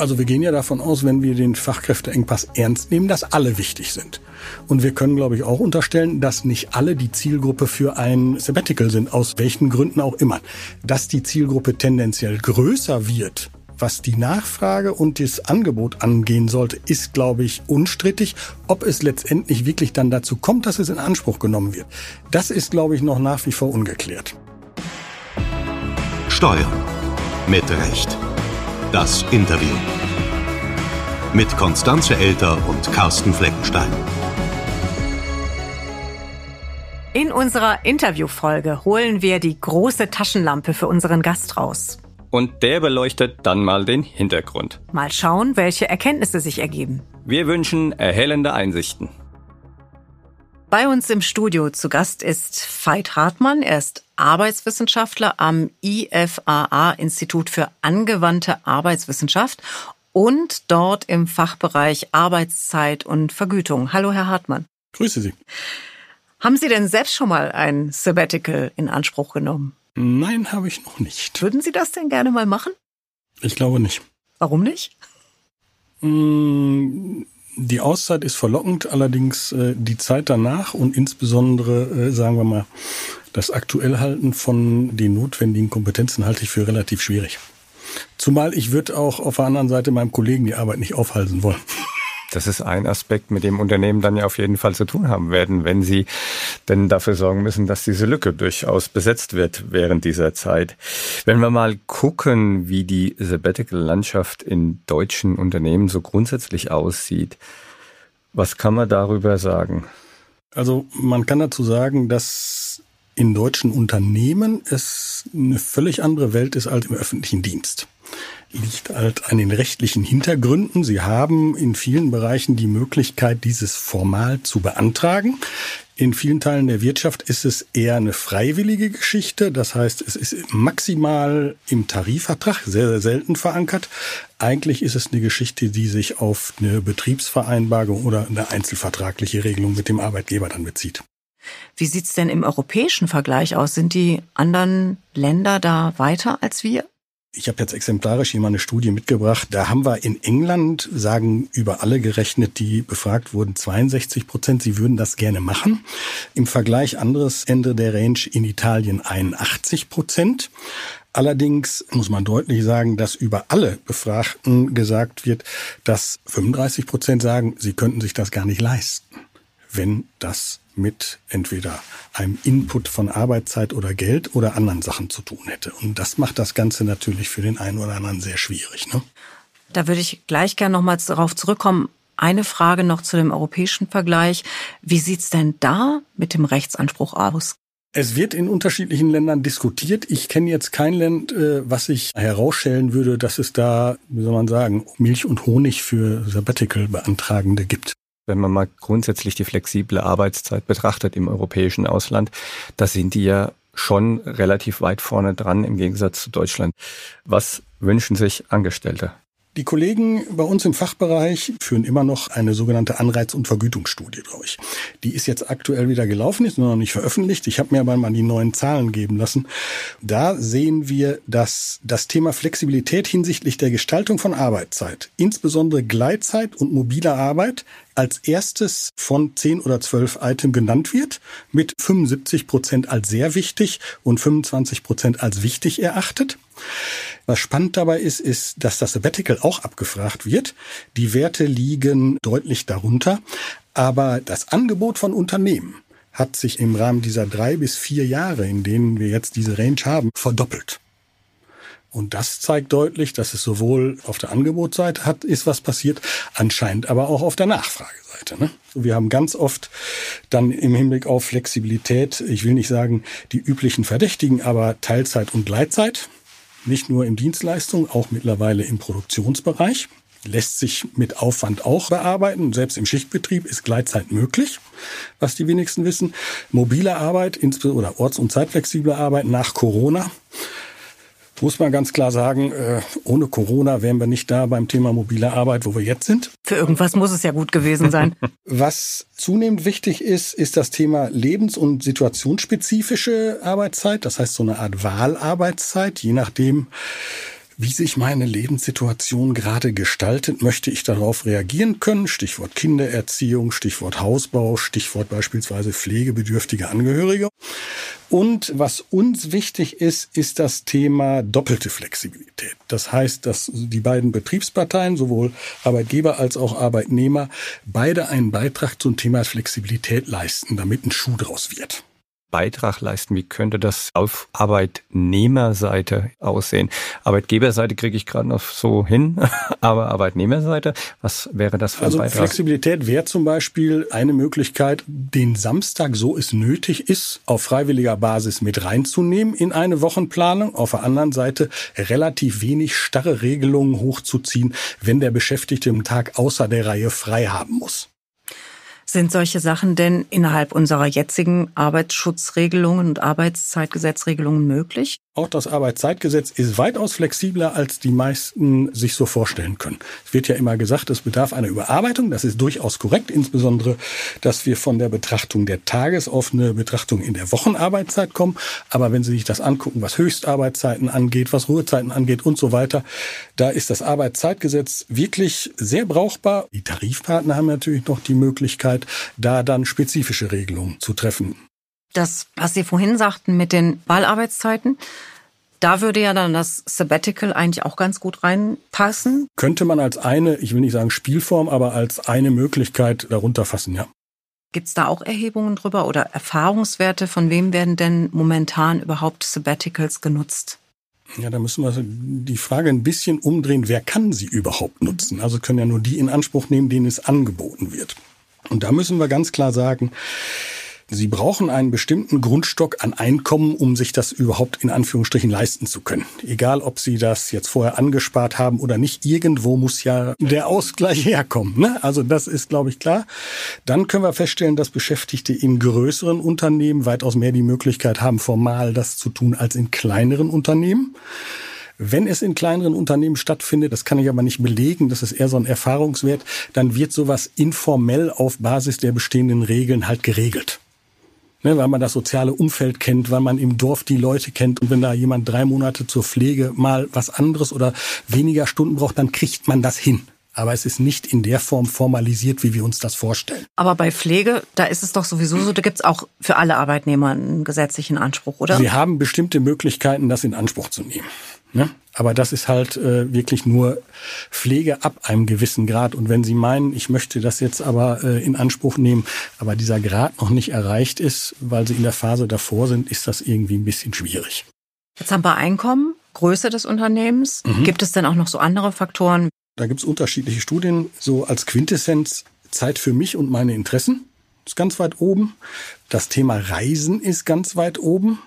Also wir gehen ja davon aus, wenn wir den Fachkräfteengpass ernst nehmen, dass alle wichtig sind. Und wir können, glaube ich, auch unterstellen, dass nicht alle die Zielgruppe für ein Sabbatical sind, aus welchen Gründen auch immer. Dass die Zielgruppe tendenziell größer wird, was die Nachfrage und das Angebot angehen sollte, ist, glaube ich, unstrittig. Ob es letztendlich wirklich dann dazu kommt, dass es in Anspruch genommen wird, das ist, glaube ich, noch nach wie vor ungeklärt. Steuern. Mit Recht. Das Interview. Mit Konstanze Elter und Carsten Fleckenstein. In unserer Interviewfolge holen wir die große Taschenlampe für unseren Gast raus. Und der beleuchtet dann mal den Hintergrund. Mal schauen, welche Erkenntnisse sich ergeben. Wir wünschen erhellende Einsichten. Bei uns im Studio zu Gast ist Veit Hartmann. Er ist Arbeitswissenschaftler am IFAA Institut für angewandte Arbeitswissenschaft und dort im Fachbereich Arbeitszeit und Vergütung. Hallo, Herr Hartmann. Grüße Sie. Haben Sie denn selbst schon mal ein Sabbatical in Anspruch genommen? Nein, habe ich noch nicht. Würden Sie das denn gerne mal machen? Ich glaube nicht. Warum nicht? Die Auszeit ist verlockend, allerdings äh, die Zeit danach und insbesondere, äh, sagen wir mal, das Aktuellhalten von den notwendigen Kompetenzen halte ich für relativ schwierig. Zumal ich würde auch auf der anderen Seite meinem Kollegen die Arbeit nicht aufhalten wollen. Das ist ein Aspekt, mit dem Unternehmen dann ja auf jeden Fall zu tun haben werden, wenn sie denn dafür sorgen müssen, dass diese Lücke durchaus besetzt wird während dieser Zeit. Wenn wir mal gucken, wie die Sabbatical-Landschaft in deutschen Unternehmen so grundsätzlich aussieht, was kann man darüber sagen? Also man kann dazu sagen, dass in deutschen Unternehmen es eine völlig andere Welt ist als im öffentlichen Dienst liegt halt an den rechtlichen Hintergründen. Sie haben in vielen Bereichen die Möglichkeit, dieses formal zu beantragen. In vielen Teilen der Wirtschaft ist es eher eine freiwillige Geschichte. Das heißt, es ist maximal im Tarifvertrag, sehr, sehr selten verankert. Eigentlich ist es eine Geschichte, die sich auf eine Betriebsvereinbarung oder eine einzelvertragliche Regelung mit dem Arbeitgeber dann bezieht. Wie sieht's denn im europäischen Vergleich aus? Sind die anderen Länder da weiter als wir? Ich habe jetzt exemplarisch hier mal eine Studie mitgebracht. Da haben wir in England, sagen über alle gerechnet, die befragt wurden, 62 Prozent, sie würden das gerne machen. Im Vergleich anderes Ende der Range in Italien 81 Prozent. Allerdings muss man deutlich sagen, dass über alle Befragten gesagt wird, dass 35 Prozent sagen, sie könnten sich das gar nicht leisten, wenn das mit entweder einem Input von Arbeitszeit oder Geld oder anderen Sachen zu tun hätte. Und das macht das Ganze natürlich für den einen oder anderen sehr schwierig. Ne? Da würde ich gleich gerne nochmals darauf zurückkommen. Eine Frage noch zu dem europäischen Vergleich. Wie sieht's denn da mit dem Rechtsanspruch aus? Es wird in unterschiedlichen Ländern diskutiert. Ich kenne jetzt kein Land, äh, was ich herausstellen würde, dass es da, wie soll man sagen, Milch und Honig für Sabbatical-Beantragende gibt wenn man mal grundsätzlich die flexible Arbeitszeit betrachtet im europäischen Ausland, da sind die ja schon relativ weit vorne dran im Gegensatz zu Deutschland. Was wünschen sich Angestellte? Die Kollegen bei uns im Fachbereich führen immer noch eine sogenannte Anreiz- und Vergütungsstudie durch. Die ist jetzt aktuell wieder gelaufen, ist noch nicht veröffentlicht. Ich habe mir aber mal die neuen Zahlen geben lassen. Da sehen wir, dass das Thema Flexibilität hinsichtlich der Gestaltung von Arbeitszeit, insbesondere Gleitzeit und mobiler Arbeit, als erstes von zehn oder zwölf Items genannt wird, mit 75 Prozent als sehr wichtig und 25 Prozent als wichtig erachtet. Was spannend dabei ist, ist, dass das Sabbatical auch abgefragt wird. Die Werte liegen deutlich darunter, aber das Angebot von Unternehmen hat sich im Rahmen dieser drei bis vier Jahre, in denen wir jetzt diese Range haben, verdoppelt. Und das zeigt deutlich, dass es sowohl auf der Angebotsseite hat, ist was passiert, anscheinend aber auch auf der Nachfrageseite. Ne? Wir haben ganz oft dann im Hinblick auf Flexibilität, ich will nicht sagen die üblichen Verdächtigen, aber Teilzeit und Gleitzeit nicht nur in Dienstleistungen, auch mittlerweile im Produktionsbereich. Lässt sich mit Aufwand auch bearbeiten. Selbst im Schichtbetrieb ist Gleitzeit möglich, was die wenigsten wissen. Mobile Arbeit, insbesondere oder orts- und zeitflexible Arbeit nach Corona muss man ganz klar sagen, äh, ohne Corona wären wir nicht da beim Thema mobile Arbeit, wo wir jetzt sind. Für irgendwas muss es ja gut gewesen sein. Was zunehmend wichtig ist, ist das Thema lebens- und situationsspezifische Arbeitszeit. Das heißt so eine Art Wahlarbeitszeit, je nachdem, wie sich meine Lebenssituation gerade gestaltet, möchte ich darauf reagieren können. Stichwort Kindererziehung, Stichwort Hausbau, Stichwort beispielsweise pflegebedürftige Angehörige. Und was uns wichtig ist, ist das Thema doppelte Flexibilität. Das heißt, dass die beiden Betriebsparteien, sowohl Arbeitgeber als auch Arbeitnehmer, beide einen Beitrag zum Thema Flexibilität leisten, damit ein Schuh draus wird. Beitrag leisten? Wie könnte das auf Arbeitnehmerseite aussehen? Arbeitgeberseite kriege ich gerade noch so hin, aber Arbeitnehmerseite, was wäre das für ein also Beitrag? Flexibilität wäre zum Beispiel eine Möglichkeit, den Samstag, so es nötig ist, auf freiwilliger Basis mit reinzunehmen in eine Wochenplanung. Auf der anderen Seite relativ wenig starre Regelungen hochzuziehen, wenn der Beschäftigte im Tag außer der Reihe frei haben muss. Sind solche Sachen denn innerhalb unserer jetzigen Arbeitsschutzregelungen und Arbeitszeitgesetzregelungen möglich? Auch das Arbeitszeitgesetz ist weitaus flexibler, als die meisten sich so vorstellen können. Es wird ja immer gesagt, es bedarf einer Überarbeitung. Das ist durchaus korrekt, insbesondere, dass wir von der Betrachtung der Tages- auf eine Betrachtung in der Wochenarbeitszeit kommen. Aber wenn Sie sich das angucken, was Höchstarbeitszeiten angeht, was Ruhezeiten angeht und so weiter, da ist das Arbeitszeitgesetz wirklich sehr brauchbar. Die Tarifpartner haben natürlich noch die Möglichkeit, da dann spezifische Regelungen zu treffen. Das, was Sie vorhin sagten mit den Wahlarbeitszeiten, da würde ja dann das Sabbatical eigentlich auch ganz gut reinpassen. Könnte man als eine, ich will nicht sagen Spielform, aber als eine Möglichkeit darunter fassen, ja. Gibt es da auch Erhebungen drüber oder Erfahrungswerte? Von wem werden denn momentan überhaupt Sabbaticals genutzt? Ja, da müssen wir die Frage ein bisschen umdrehen. Wer kann sie überhaupt nutzen? Also können ja nur die in Anspruch nehmen, denen es angeboten wird. Und da müssen wir ganz klar sagen, Sie brauchen einen bestimmten Grundstock an Einkommen, um sich das überhaupt in Anführungsstrichen leisten zu können. Egal, ob Sie das jetzt vorher angespart haben oder nicht, irgendwo muss ja der Ausgleich herkommen. Ne? Also das ist, glaube ich, klar. Dann können wir feststellen, dass Beschäftigte in größeren Unternehmen weitaus mehr die Möglichkeit haben, formal das zu tun als in kleineren Unternehmen. Wenn es in kleineren Unternehmen stattfindet, das kann ich aber nicht belegen, das ist eher so ein Erfahrungswert, dann wird sowas informell auf Basis der bestehenden Regeln halt geregelt ne, weil man das soziale Umfeld kennt, weil man im Dorf die Leute kennt. Und wenn da jemand drei Monate zur Pflege mal was anderes oder weniger Stunden braucht, dann kriegt man das hin. Aber es ist nicht in der Form formalisiert, wie wir uns das vorstellen. Aber bei Pflege, da ist es doch sowieso so, da gibt es auch für alle Arbeitnehmer einen gesetzlichen Anspruch, oder? Sie haben bestimmte Möglichkeiten, das in Anspruch zu nehmen. Ne? Aber das ist halt äh, wirklich nur Pflege ab einem gewissen Grad. Und wenn Sie meinen, ich möchte das jetzt aber äh, in Anspruch nehmen, aber dieser Grad noch nicht erreicht ist, weil Sie in der Phase davor sind, ist das irgendwie ein bisschen schwierig. Jetzt haben wir Einkommen, Größe des Unternehmens. Mhm. Gibt es denn auch noch so andere Faktoren? Da gibt es unterschiedliche Studien. So als Quintessenz Zeit für mich und meine Interessen ist ganz weit oben. Das Thema Reisen ist ganz weit oben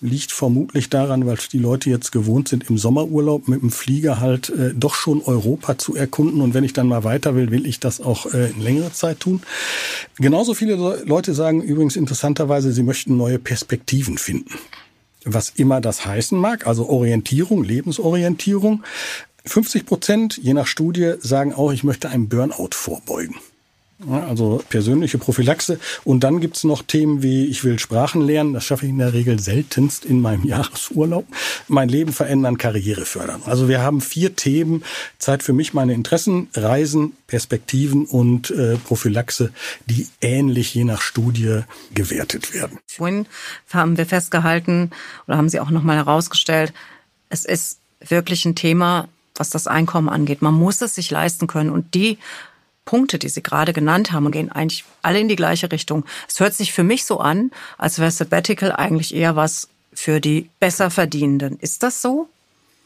liegt vermutlich daran, weil die Leute jetzt gewohnt sind, im Sommerurlaub mit dem Flieger halt äh, doch schon Europa zu erkunden. Und wenn ich dann mal weiter will, will ich das auch äh, in längere Zeit tun. Genauso viele Leute sagen übrigens interessanterweise, sie möchten neue Perspektiven finden. Was immer das heißen mag, also Orientierung, Lebensorientierung. 50 Prozent, je nach Studie, sagen auch, ich möchte einem Burnout vorbeugen. Also persönliche Prophylaxe. Und dann gibt's noch Themen wie, ich will Sprachen lernen, das schaffe ich in der Regel seltenst in meinem Jahresurlaub. Mein Leben verändern, Karriere fördern. Also wir haben vier Themen, Zeit für mich, meine Interessen, Reisen, Perspektiven und äh, Prophylaxe, die ähnlich je nach Studie gewertet werden. Vorhin haben wir festgehalten oder haben Sie auch nochmal herausgestellt, es ist wirklich ein Thema, was das Einkommen angeht. Man muss es sich leisten können. Und die Punkte, die Sie gerade genannt haben, gehen eigentlich alle in die gleiche Richtung. Es hört sich für mich so an, als wäre Sabbatical eigentlich eher was für die Besserverdienenden. Ist das so?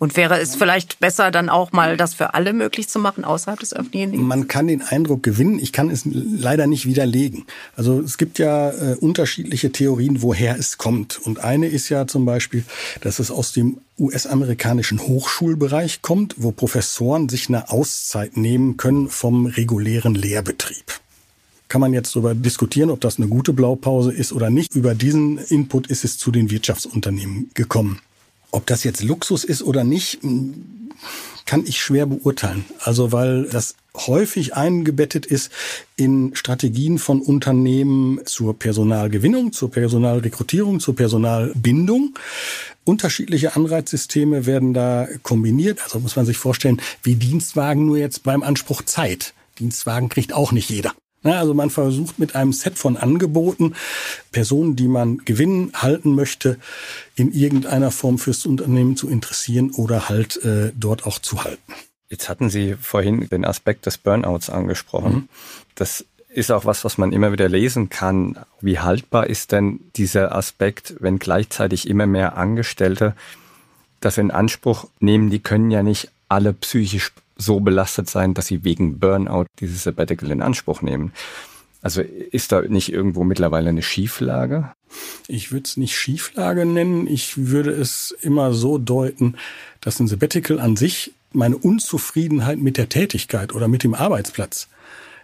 Und wäre es vielleicht besser, dann auch mal das für alle möglich zu machen, außerhalb des öffentlichen Dienstes? Man kann den Eindruck gewinnen, ich kann es leider nicht widerlegen. Also es gibt ja äh, unterschiedliche Theorien, woher es kommt. Und eine ist ja zum Beispiel, dass es aus dem US-amerikanischen Hochschulbereich kommt, wo Professoren sich eine Auszeit nehmen können vom regulären Lehrbetrieb kann man jetzt darüber diskutieren, ob das eine gute Blaupause ist oder nicht. Über diesen Input ist es zu den Wirtschaftsunternehmen gekommen. Ob das jetzt Luxus ist oder nicht, kann ich schwer beurteilen. Also weil das häufig eingebettet ist in Strategien von Unternehmen zur Personalgewinnung, zur Personalrekrutierung, zur Personalbindung. Unterschiedliche Anreizsysteme werden da kombiniert. Also muss man sich vorstellen, wie Dienstwagen nur jetzt beim Anspruch Zeit. Dienstwagen kriegt auch nicht jeder. Also man versucht mit einem Set von Angeboten Personen, die man gewinnen, halten möchte, in irgendeiner Form fürs Unternehmen zu interessieren oder halt äh, dort auch zu halten. Jetzt hatten Sie vorhin den Aspekt des Burnouts angesprochen. Mhm. Das ist auch was, was man immer wieder lesen kann. Wie haltbar ist denn dieser Aspekt, wenn gleichzeitig immer mehr Angestellte das in Anspruch nehmen? Die können ja nicht alle psychisch so belastet sein, dass sie wegen Burnout dieses Sabbatical in Anspruch nehmen. Also ist da nicht irgendwo mittlerweile eine Schieflage? Ich würde es nicht Schieflage nennen. Ich würde es immer so deuten, dass ein Sabbatical an sich meine Unzufriedenheit mit der Tätigkeit oder mit dem Arbeitsplatz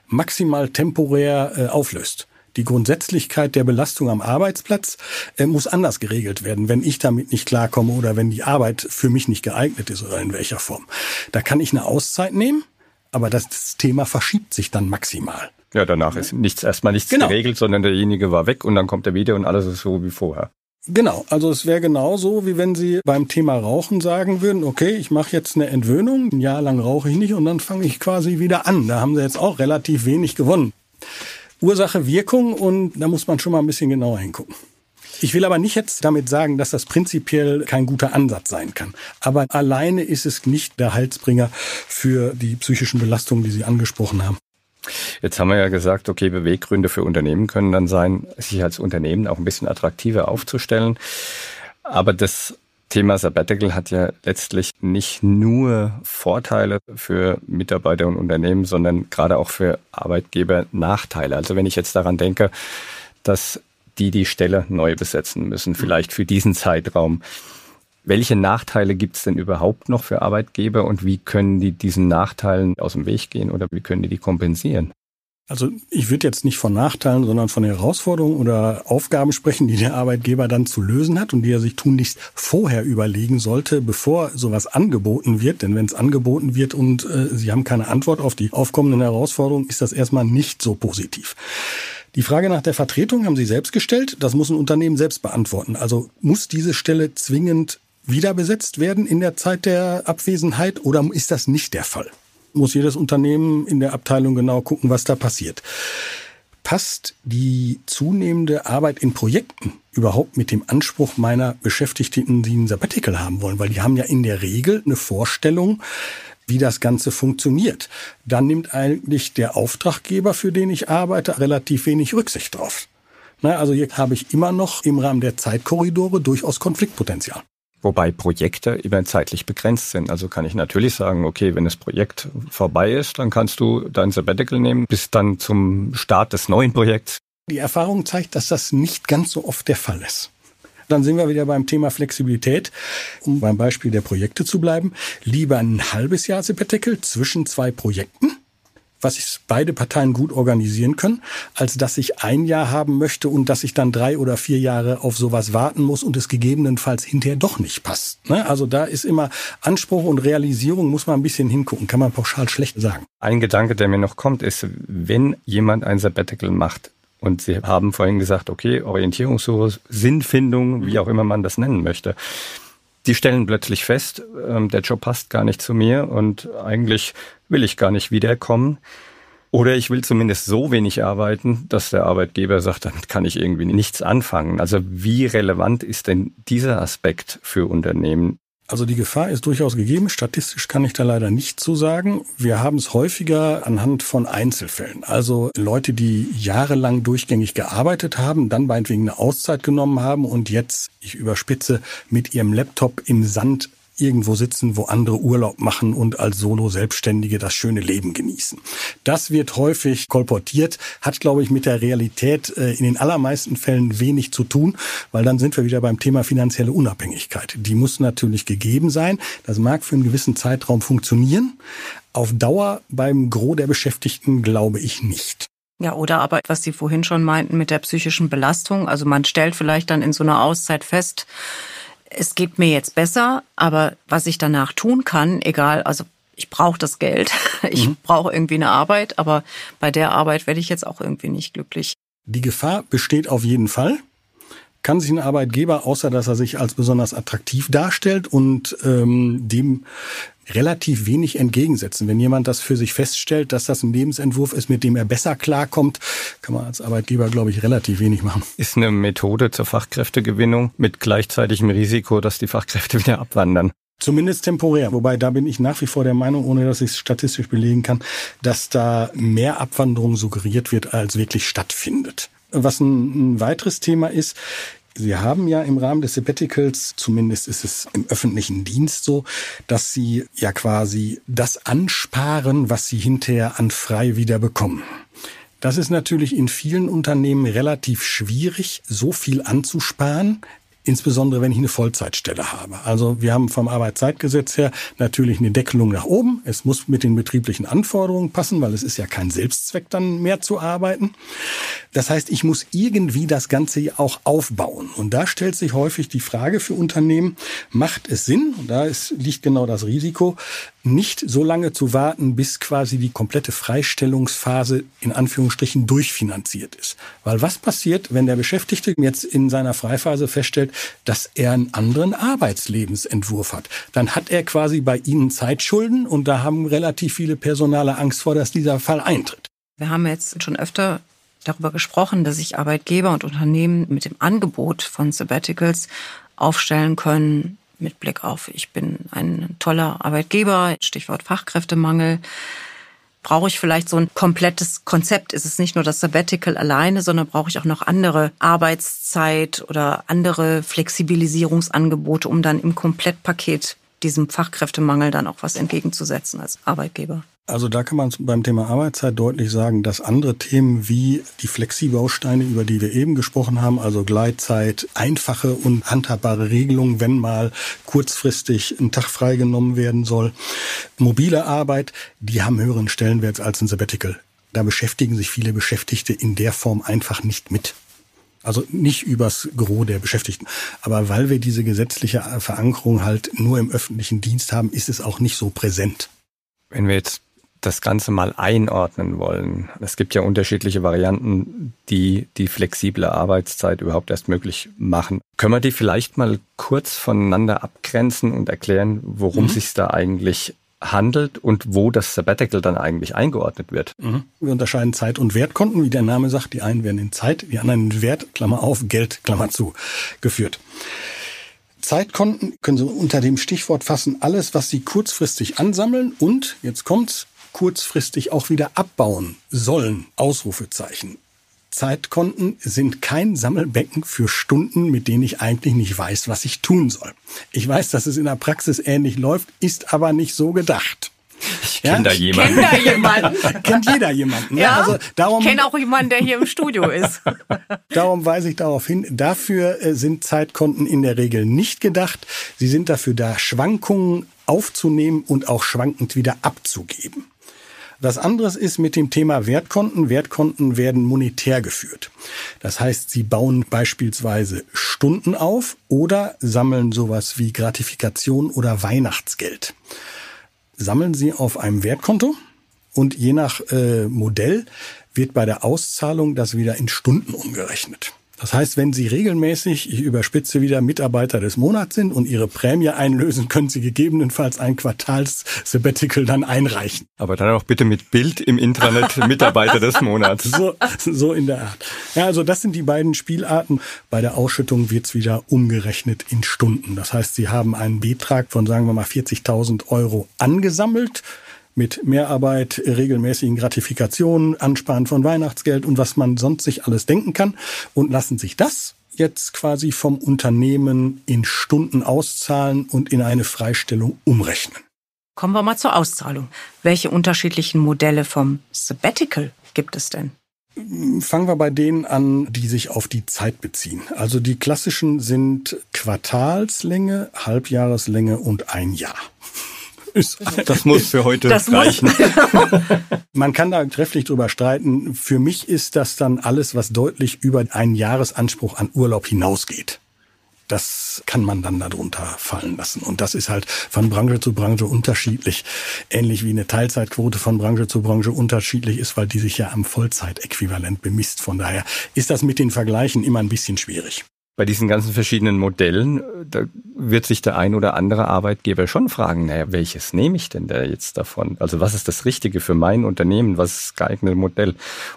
maximal temporär äh, auflöst. Die Grundsätzlichkeit der Belastung am Arbeitsplatz äh, muss anders geregelt werden, wenn ich damit nicht klarkomme oder wenn die Arbeit für mich nicht geeignet ist oder in welcher Form. Da kann ich eine Auszeit nehmen, aber das Thema verschiebt sich dann maximal. Ja, danach ist nichts erstmal nichts genau. geregelt, sondern derjenige war weg und dann kommt er wieder und alles ist so wie vorher. Genau, also es wäre genauso, wie wenn Sie beim Thema Rauchen sagen würden, okay, ich mache jetzt eine Entwöhnung, ein Jahr lang rauche ich nicht und dann fange ich quasi wieder an. Da haben Sie jetzt auch relativ wenig gewonnen. Ursache, Wirkung und da muss man schon mal ein bisschen genauer hingucken. Ich will aber nicht jetzt damit sagen, dass das prinzipiell kein guter Ansatz sein kann. Aber alleine ist es nicht der Halsbringer für die psychischen Belastungen, die Sie angesprochen haben. Jetzt haben wir ja gesagt, okay, Beweggründe für Unternehmen können dann sein, sich als Unternehmen auch ein bisschen attraktiver aufzustellen. Aber das Thema Sabbatical hat ja letztlich nicht nur Vorteile für Mitarbeiter und Unternehmen, sondern gerade auch für Arbeitgeber Nachteile. Also wenn ich jetzt daran denke, dass die die Stelle neu besetzen müssen, vielleicht für diesen Zeitraum. Welche Nachteile gibt es denn überhaupt noch für Arbeitgeber und wie können die diesen Nachteilen aus dem Weg gehen oder wie können die die kompensieren? Also ich würde jetzt nicht von Nachteilen, sondern von Herausforderungen oder Aufgaben sprechen, die der Arbeitgeber dann zu lösen hat und die er sich tunlichst vorher überlegen sollte, bevor sowas angeboten wird. Denn wenn es angeboten wird und äh, Sie haben keine Antwort auf die aufkommenden Herausforderungen, ist das erstmal nicht so positiv. Die Frage nach der Vertretung haben Sie selbst gestellt. Das muss ein Unternehmen selbst beantworten. Also muss diese Stelle zwingend wieder besetzt werden in der Zeit der Abwesenheit oder ist das nicht der Fall? Muss jedes Unternehmen in der Abteilung genau gucken, was da passiert. Passt die zunehmende Arbeit in Projekten überhaupt mit dem Anspruch meiner Beschäftigten, die ein Sabbatical haben wollen? Weil die haben ja in der Regel eine Vorstellung, wie das Ganze funktioniert. Dann nimmt eigentlich der Auftraggeber, für den ich arbeite, relativ wenig Rücksicht drauf. Na, also hier habe ich immer noch im Rahmen der Zeitkorridore durchaus Konfliktpotenzial. Wobei Projekte immer zeitlich begrenzt sind. Also kann ich natürlich sagen, okay, wenn das Projekt vorbei ist, dann kannst du dein Sabbatical nehmen bis dann zum Start des neuen Projekts. Die Erfahrung zeigt, dass das nicht ganz so oft der Fall ist. Dann sind wir wieder beim Thema Flexibilität. Um beim Beispiel der Projekte zu bleiben. Lieber ein halbes Jahr Sabbatical zwischen zwei Projekten was sich beide Parteien gut organisieren können, als dass ich ein Jahr haben möchte und dass ich dann drei oder vier Jahre auf sowas warten muss und es gegebenenfalls hinterher doch nicht passt. Ne? Also da ist immer Anspruch und Realisierung, muss man ein bisschen hingucken, kann man pauschal schlecht sagen. Ein Gedanke, der mir noch kommt, ist, wenn jemand ein Sabbatical macht, und Sie haben vorhin gesagt, okay, Orientierungssuche, Sinnfindung, wie auch immer man das nennen möchte die stellen plötzlich fest, ähm, der Job passt gar nicht zu mir und eigentlich will ich gar nicht wiederkommen. Oder ich will zumindest so wenig arbeiten, dass der Arbeitgeber sagt, damit kann ich irgendwie nichts anfangen. Also wie relevant ist denn dieser Aspekt für Unternehmen? Also die Gefahr ist durchaus gegeben. Statistisch kann ich da leider nicht zu sagen. Wir haben es häufiger anhand von Einzelfällen. Also Leute, die jahrelang durchgängig gearbeitet haben, dann meinetwegen eine Auszeit genommen haben und jetzt, ich überspitze, mit ihrem Laptop im Sand irgendwo sitzen, wo andere Urlaub machen und als Solo-Selbstständige das schöne Leben genießen. Das wird häufig kolportiert, hat, glaube ich, mit der Realität äh, in den allermeisten Fällen wenig zu tun, weil dann sind wir wieder beim Thema finanzielle Unabhängigkeit. Die muss natürlich gegeben sein. Das mag für einen gewissen Zeitraum funktionieren. Auf Dauer beim Gros der Beschäftigten glaube ich nicht. Ja, oder aber, was Sie vorhin schon meinten mit der psychischen Belastung. Also man stellt vielleicht dann in so einer Auszeit fest, es geht mir jetzt besser, aber was ich danach tun kann, egal, also ich brauche das Geld, ich mhm. brauche irgendwie eine Arbeit, aber bei der Arbeit werde ich jetzt auch irgendwie nicht glücklich. Die Gefahr besteht auf jeden Fall. Kann sich ein Arbeitgeber, außer dass er sich als besonders attraktiv darstellt und ähm, dem relativ wenig entgegensetzen. Wenn jemand das für sich feststellt, dass das ein Lebensentwurf ist, mit dem er besser klarkommt, kann man als Arbeitgeber, glaube ich, relativ wenig machen. Ist eine Methode zur Fachkräftegewinnung mit gleichzeitigem Risiko, dass die Fachkräfte wieder abwandern. Zumindest temporär. Wobei da bin ich nach wie vor der Meinung, ohne dass ich es statistisch belegen kann, dass da mehr Abwanderung suggeriert wird, als wirklich stattfindet. Was ein, ein weiteres Thema ist, Sie haben ja im Rahmen des Sabbaticals, zumindest ist es im öffentlichen Dienst so, dass Sie ja quasi das ansparen, was Sie hinterher an frei wieder bekommen. Das ist natürlich in vielen Unternehmen relativ schwierig, so viel anzusparen, insbesondere wenn ich eine Vollzeitstelle habe. Also wir haben vom Arbeitszeitgesetz her natürlich eine Deckelung nach oben. Es muss mit den betrieblichen Anforderungen passen, weil es ist ja kein Selbstzweck, dann mehr zu arbeiten. Das heißt, ich muss irgendwie das Ganze auch aufbauen. Und da stellt sich häufig die Frage für Unternehmen, macht es Sinn, und da ist, liegt genau das Risiko, nicht so lange zu warten, bis quasi die komplette Freistellungsphase in Anführungsstrichen durchfinanziert ist. Weil was passiert, wenn der Beschäftigte jetzt in seiner Freiphase feststellt, dass er einen anderen Arbeitslebensentwurf hat? Dann hat er quasi bei Ihnen Zeitschulden und da haben relativ viele Personale Angst vor, dass dieser Fall eintritt. Wir haben jetzt schon öfter darüber gesprochen, dass sich Arbeitgeber und Unternehmen mit dem Angebot von Sabbaticals aufstellen können, mit Blick auf, ich bin ein toller Arbeitgeber, Stichwort Fachkräftemangel. Brauche ich vielleicht so ein komplettes Konzept? Ist es nicht nur das Sabbatical alleine, sondern brauche ich auch noch andere Arbeitszeit oder andere Flexibilisierungsangebote, um dann im Komplettpaket diesem Fachkräftemangel dann auch was entgegenzusetzen als Arbeitgeber? Also da kann man beim Thema Arbeitszeit deutlich sagen, dass andere Themen wie die Flexibausteine, über die wir eben gesprochen haben, also Gleitzeit, einfache und handhabbare Regelungen, wenn mal kurzfristig ein Tag freigenommen werden soll, mobile Arbeit, die haben höheren Stellenwert als ein Sabbatical. Da beschäftigen sich viele Beschäftigte in der Form einfach nicht mit. Also nicht übers Gros der Beschäftigten. Aber weil wir diese gesetzliche Verankerung halt nur im öffentlichen Dienst haben, ist es auch nicht so präsent. Wenn wir jetzt das Ganze mal einordnen wollen. Es gibt ja unterschiedliche Varianten, die die flexible Arbeitszeit überhaupt erst möglich machen. Können wir die vielleicht mal kurz voneinander abgrenzen und erklären, worum mhm. sich da eigentlich handelt und wo das Sabbatical dann eigentlich eingeordnet wird. Mhm. Wir unterscheiden Zeit- und Wertkonten, wie der Name sagt. Die einen werden in Zeit, die anderen in Wert, Klammer auf, Geld, Klammer zu, geführt. Zeitkonten können Sie unter dem Stichwort fassen, alles, was Sie kurzfristig ansammeln und, jetzt kommt's, kurzfristig auch wieder abbauen sollen. Ausrufezeichen. Zeitkonten sind kein Sammelbecken für Stunden, mit denen ich eigentlich nicht weiß, was ich tun soll. Ich weiß, dass es in der Praxis ähnlich läuft, ist aber nicht so gedacht. Ich kenne ja? da jemanden. Kennt da jemanden. Kennt jeder jemanden. Ne? Ja, also darum, ich kenne auch jemanden, der hier im Studio ist. darum weise ich darauf hin, dafür äh, sind Zeitkonten in der Regel nicht gedacht. Sie sind dafür da, Schwankungen aufzunehmen und auch schwankend wieder abzugeben. Was anderes ist mit dem Thema Wertkonten. Wertkonten werden monetär geführt. Das heißt, sie bauen beispielsweise Stunden auf oder sammeln sowas wie Gratifikation oder Weihnachtsgeld. Sammeln sie auf einem Wertkonto und je nach äh, Modell wird bei der Auszahlung das wieder in Stunden umgerechnet. Das heißt, wenn Sie regelmäßig, ich überspitze wieder, Mitarbeiter des Monats sind und Ihre Prämie einlösen, können Sie gegebenenfalls ein Quartals-Sabbatical dann einreichen. Aber dann auch bitte mit Bild im Intranet Mitarbeiter des Monats. So, so in der Art. Ja, also das sind die beiden Spielarten. Bei der Ausschüttung wird's wieder umgerechnet in Stunden. Das heißt, Sie haben einen Betrag von, sagen wir mal, 40.000 Euro angesammelt mit Mehrarbeit, regelmäßigen Gratifikationen, Ansparen von Weihnachtsgeld und was man sonst sich alles denken kann und lassen sich das jetzt quasi vom Unternehmen in Stunden auszahlen und in eine Freistellung umrechnen. Kommen wir mal zur Auszahlung. Welche unterschiedlichen Modelle vom Sabbatical gibt es denn? Fangen wir bei denen an, die sich auf die Zeit beziehen. Also die klassischen sind Quartalslänge, Halbjahreslänge und ein Jahr ist. Das muss für heute das reichen. Man kann da trefflich drüber streiten. Für mich ist das dann alles, was deutlich über einen Jahresanspruch an Urlaub hinausgeht. Das kann man dann darunter fallen lassen. Und das ist halt von Branche zu Branche unterschiedlich. Ähnlich wie eine Teilzeitquote von Branche zu Branche unterschiedlich ist, weil die sich ja am Vollzeitäquivalent bemisst. Von daher ist das mit den Vergleichen immer ein bisschen schwierig. Bei diesen ganzen verschiedenen Modellen, da wird sich der ein oder andere Arbeitgeber schon fragen, naja, welches nehme ich denn da jetzt davon? Also was ist das Richtige für mein Unternehmen? Was ist das geeignete Modell?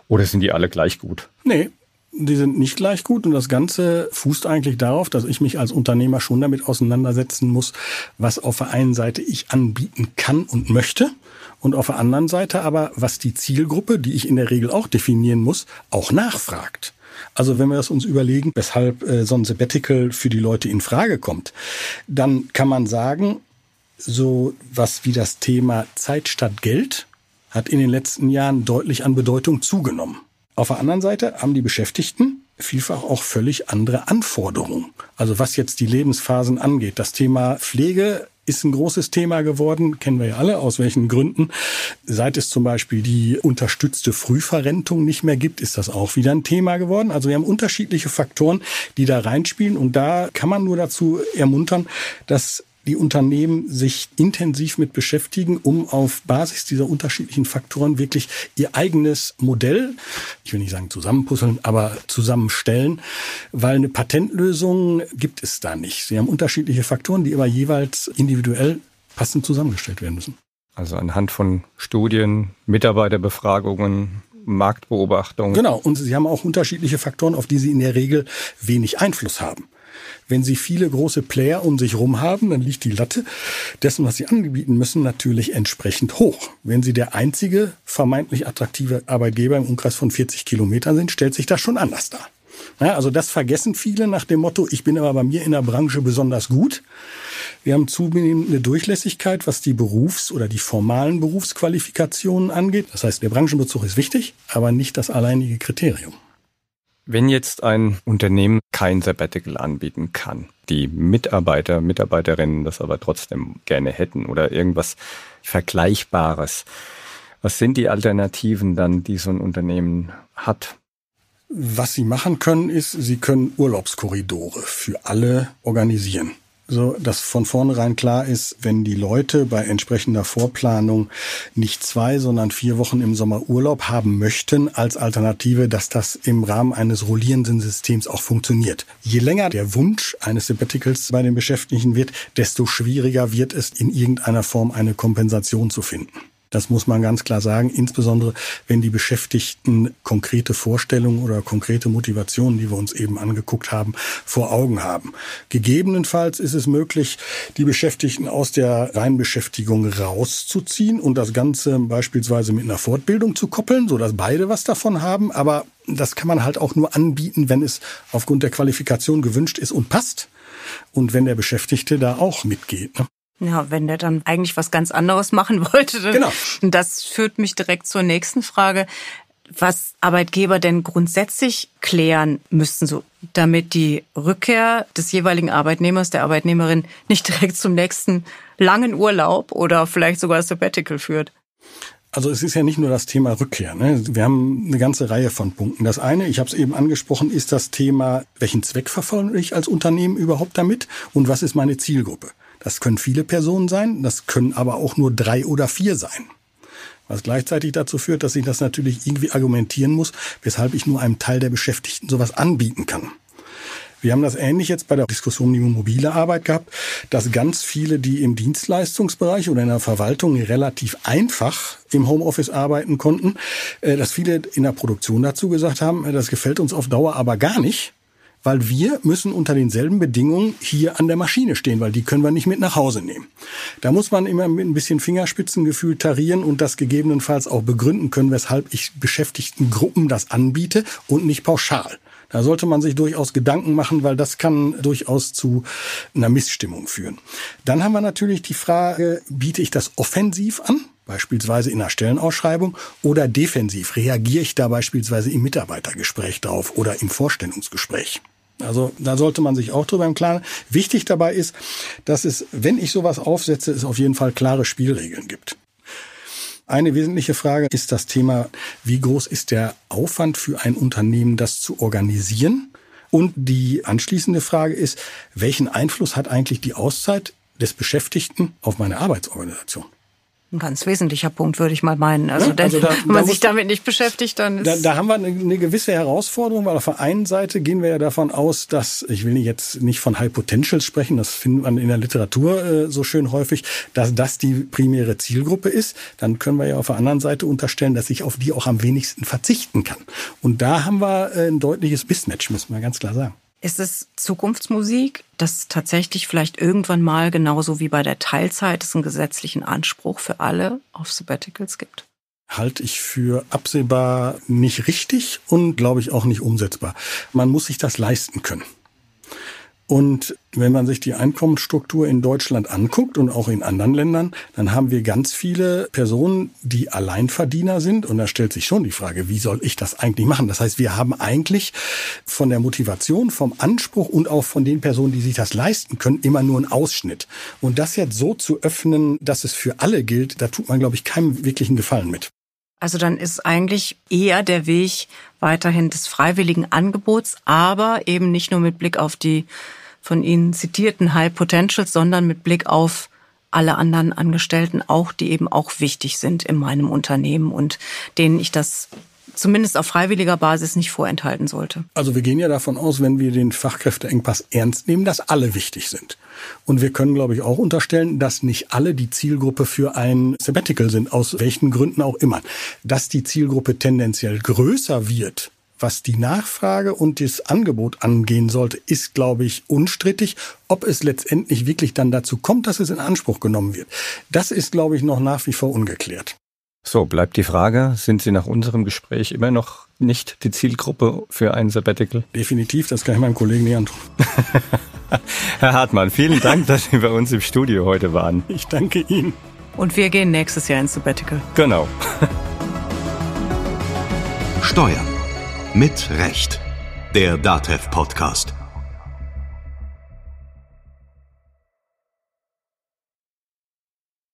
Oder sind die alle gleich gut? Nee, die sind nicht gleich gut und das Ganze fußt eigentlich darauf, dass ich mich als Unternehmer schon damit auseinandersetzen muss, was auf der einen Seite ich anbieten kann und möchte und auf der anderen Seite aber, was die Zielgruppe, die ich in der Regel auch definieren muss, auch nachfragt. Also wenn wir das uns überlegen, weshalb äh, so ein Sabbatical für die Leute in Frage kommt, dann kann man sagen, so was wie das Thema Zeit statt Geld hat in den letzten Jahren deutlich an Bedeutung zugenommen. Auf der anderen Seite haben die Beschäftigten vielfach auch völlig andere Anforderungen. Also was jetzt die Lebensphasen angeht. Das Thema Pflege ist ein großes Thema geworden, kennen wir ja alle, aus welchen Gründen. Seit es zum Beispiel die unterstützte Frühverrentung nicht mehr gibt, ist das auch wieder ein Thema geworden. Also wir haben unterschiedliche Faktoren, die da reinspielen und da kann man nur dazu ermuntern, dass die Unternehmen sich intensiv mit beschäftigen, um auf Basis dieser unterschiedlichen Faktoren wirklich ihr eigenes Modell, ich will nicht sagen zusammenpuzzeln, aber zusammenstellen, weil eine Patentlösung gibt es da nicht. Sie haben unterschiedliche Faktoren, die aber jeweils individuell passend zusammengestellt werden müssen. Also anhand von Studien, Mitarbeiterbefragungen, Marktbeobachtungen. Genau, und sie haben auch unterschiedliche Faktoren, auf die sie in der Regel wenig Einfluss haben. Wenn Sie viele große Player um sich herum haben, dann liegt die Latte dessen, was Sie anbieten müssen, natürlich entsprechend hoch. Wenn Sie der einzige vermeintlich attraktive Arbeitgeber im Umkreis von 40 Kilometern sind, stellt sich das schon anders dar. Ja, also das vergessen viele nach dem Motto, ich bin aber bei mir in der Branche besonders gut. Wir haben zunehmend eine Durchlässigkeit, was die Berufs- oder die formalen Berufsqualifikationen angeht. Das heißt, der Branchenbezug ist wichtig, aber nicht das alleinige Kriterium. Wenn jetzt ein Unternehmen kein Sabbatical anbieten kann, die Mitarbeiter, Mitarbeiterinnen das aber trotzdem gerne hätten oder irgendwas Vergleichbares, was sind die Alternativen dann, die so ein Unternehmen hat? Was Sie machen können, ist, Sie können Urlaubskorridore für alle organisieren so dass von vornherein klar ist, wenn die Leute bei entsprechender Vorplanung nicht zwei, sondern vier Wochen im Sommer Urlaub haben möchten als Alternative, dass das im Rahmen eines rollierenden Systems auch funktioniert. Je länger der Wunsch eines Sabbaticals bei den Beschäftigten wird, desto schwieriger wird es, in irgendeiner Form eine Kompensation zu finden. Das muss man ganz klar sagen, insbesondere wenn die Beschäftigten konkrete Vorstellungen oder konkrete Motivationen, die wir uns eben angeguckt haben, vor Augen haben. Gegebenenfalls ist es möglich, die Beschäftigten aus der Reinbeschäftigung rauszuziehen und das Ganze beispielsweise mit einer Fortbildung zu koppeln, so dass beide was davon haben. Aber das kann man halt auch nur anbieten, wenn es aufgrund der Qualifikation gewünscht ist und passt und wenn der Beschäftigte da auch mitgeht. Ne? Ja, wenn der dann eigentlich was ganz anderes machen wollte. Dann, genau. Das führt mich direkt zur nächsten Frage. Was Arbeitgeber denn grundsätzlich klären müssten, so damit die Rückkehr des jeweiligen Arbeitnehmers, der Arbeitnehmerin nicht direkt zum nächsten langen Urlaub oder vielleicht sogar Sabbatical führt? Also es ist ja nicht nur das Thema Rückkehr. Ne? Wir haben eine ganze Reihe von Punkten. Das eine, ich habe es eben angesprochen, ist das Thema, welchen Zweck verfolge ich als Unternehmen überhaupt damit und was ist meine Zielgruppe? Das können viele Personen sein, das können aber auch nur drei oder vier sein. Was gleichzeitig dazu führt, dass ich das natürlich irgendwie argumentieren muss, weshalb ich nur einem Teil der Beschäftigten sowas anbieten kann. Wir haben das ähnlich jetzt bei der Diskussion über mobile Arbeit gehabt, dass ganz viele, die im Dienstleistungsbereich oder in der Verwaltung relativ einfach im Homeoffice arbeiten konnten, äh, dass viele in der Produktion dazu gesagt haben, äh, das gefällt uns auf Dauer aber gar nicht weil wir müssen unter denselben Bedingungen hier an der Maschine stehen, weil die können wir nicht mit nach Hause nehmen. Da muss man immer mit ein bisschen Fingerspitzengefühl tarieren und das gegebenenfalls auch begründen können, weshalb ich beschäftigten Gruppen das anbiete und nicht pauschal. Da sollte man sich durchaus Gedanken machen, weil das kann durchaus zu einer Missstimmung führen. Dann haben wir natürlich die Frage, biete ich das offensiv an? beispielsweise in einer Stellenausschreibung, oder defensiv reagiere ich da beispielsweise im Mitarbeitergespräch drauf oder im Vorstellungsgespräch. Also da sollte man sich auch drüber im Klaren. Wichtig dabei ist, dass es, wenn ich sowas aufsetze, es auf jeden Fall klare Spielregeln gibt. Eine wesentliche Frage ist das Thema, wie groß ist der Aufwand für ein Unternehmen, das zu organisieren? Und die anschließende Frage ist, welchen Einfluss hat eigentlich die Auszeit des Beschäftigten auf meine Arbeitsorganisation? Ein ganz wesentlicher Punkt, würde ich mal meinen. Also, ja, also da, wenn man sich damit nicht beschäftigt, dann ist da, da haben wir eine, eine, gewisse Herausforderung, weil auf der einen Seite gehen wir ja davon aus, dass, ich will jetzt nicht von High Potentials sprechen, das findet man in der Literatur äh, so schön häufig, dass das die primäre Zielgruppe ist. Dann können wir ja auf der anderen Seite unterstellen, dass ich auf die auch am wenigsten verzichten kann. Und da haben wir äh, ein deutliches Mismatch, müssen wir ganz klar sagen. Ist es Zukunftsmusik, dass tatsächlich vielleicht irgendwann mal genauso wie bei der Teilzeit es einen gesetzlichen Anspruch für alle auf Sabbaticals gibt? halte ich für absehbar nicht richtig und glaube ich auch nicht umsetzbar. Man muss sich das leisten können. Und wenn man sich die Einkommensstruktur in Deutschland anguckt und auch in anderen Ländern, dann haben wir ganz viele Personen, die Alleinverdiener sind. Und da stellt sich schon die Frage, wie soll ich das eigentlich machen? Das heißt, wir haben eigentlich von der Motivation, vom Anspruch und auch von den Personen, die sich das leisten können, immer nur einen Ausschnitt. Und das jetzt so zu öffnen, dass es für alle gilt, da tut man, glaube ich, keinem wirklichen Gefallen mit. Also dann ist eigentlich eher der Weg weiterhin des freiwilligen Angebots, aber eben nicht nur mit Blick auf die von Ihnen zitierten High Potentials, sondern mit Blick auf alle anderen Angestellten auch, die eben auch wichtig sind in meinem Unternehmen und denen ich das zumindest auf freiwilliger Basis nicht vorenthalten sollte. Also wir gehen ja davon aus, wenn wir den Fachkräfteengpass ernst nehmen, dass alle wichtig sind. Und wir können, glaube ich, auch unterstellen, dass nicht alle die Zielgruppe für ein Sabbatical sind, aus welchen Gründen auch immer. Dass die Zielgruppe tendenziell größer wird, was die Nachfrage und das Angebot angehen sollte, ist, glaube ich, unstrittig. Ob es letztendlich wirklich dann dazu kommt, dass es in Anspruch genommen wird, das ist, glaube ich, noch nach wie vor ungeklärt. So, bleibt die Frage, sind Sie nach unserem Gespräch immer noch nicht die Zielgruppe für ein Sabbatical? Definitiv, das kann ich meinem Kollegen nicht antun. Herr Hartmann, vielen Dank, dass Sie bei uns im Studio heute waren. Ich danke Ihnen. Und wir gehen nächstes Jahr ins Sabbatical. Genau. Steuern mit Recht. Der DATEV Podcast.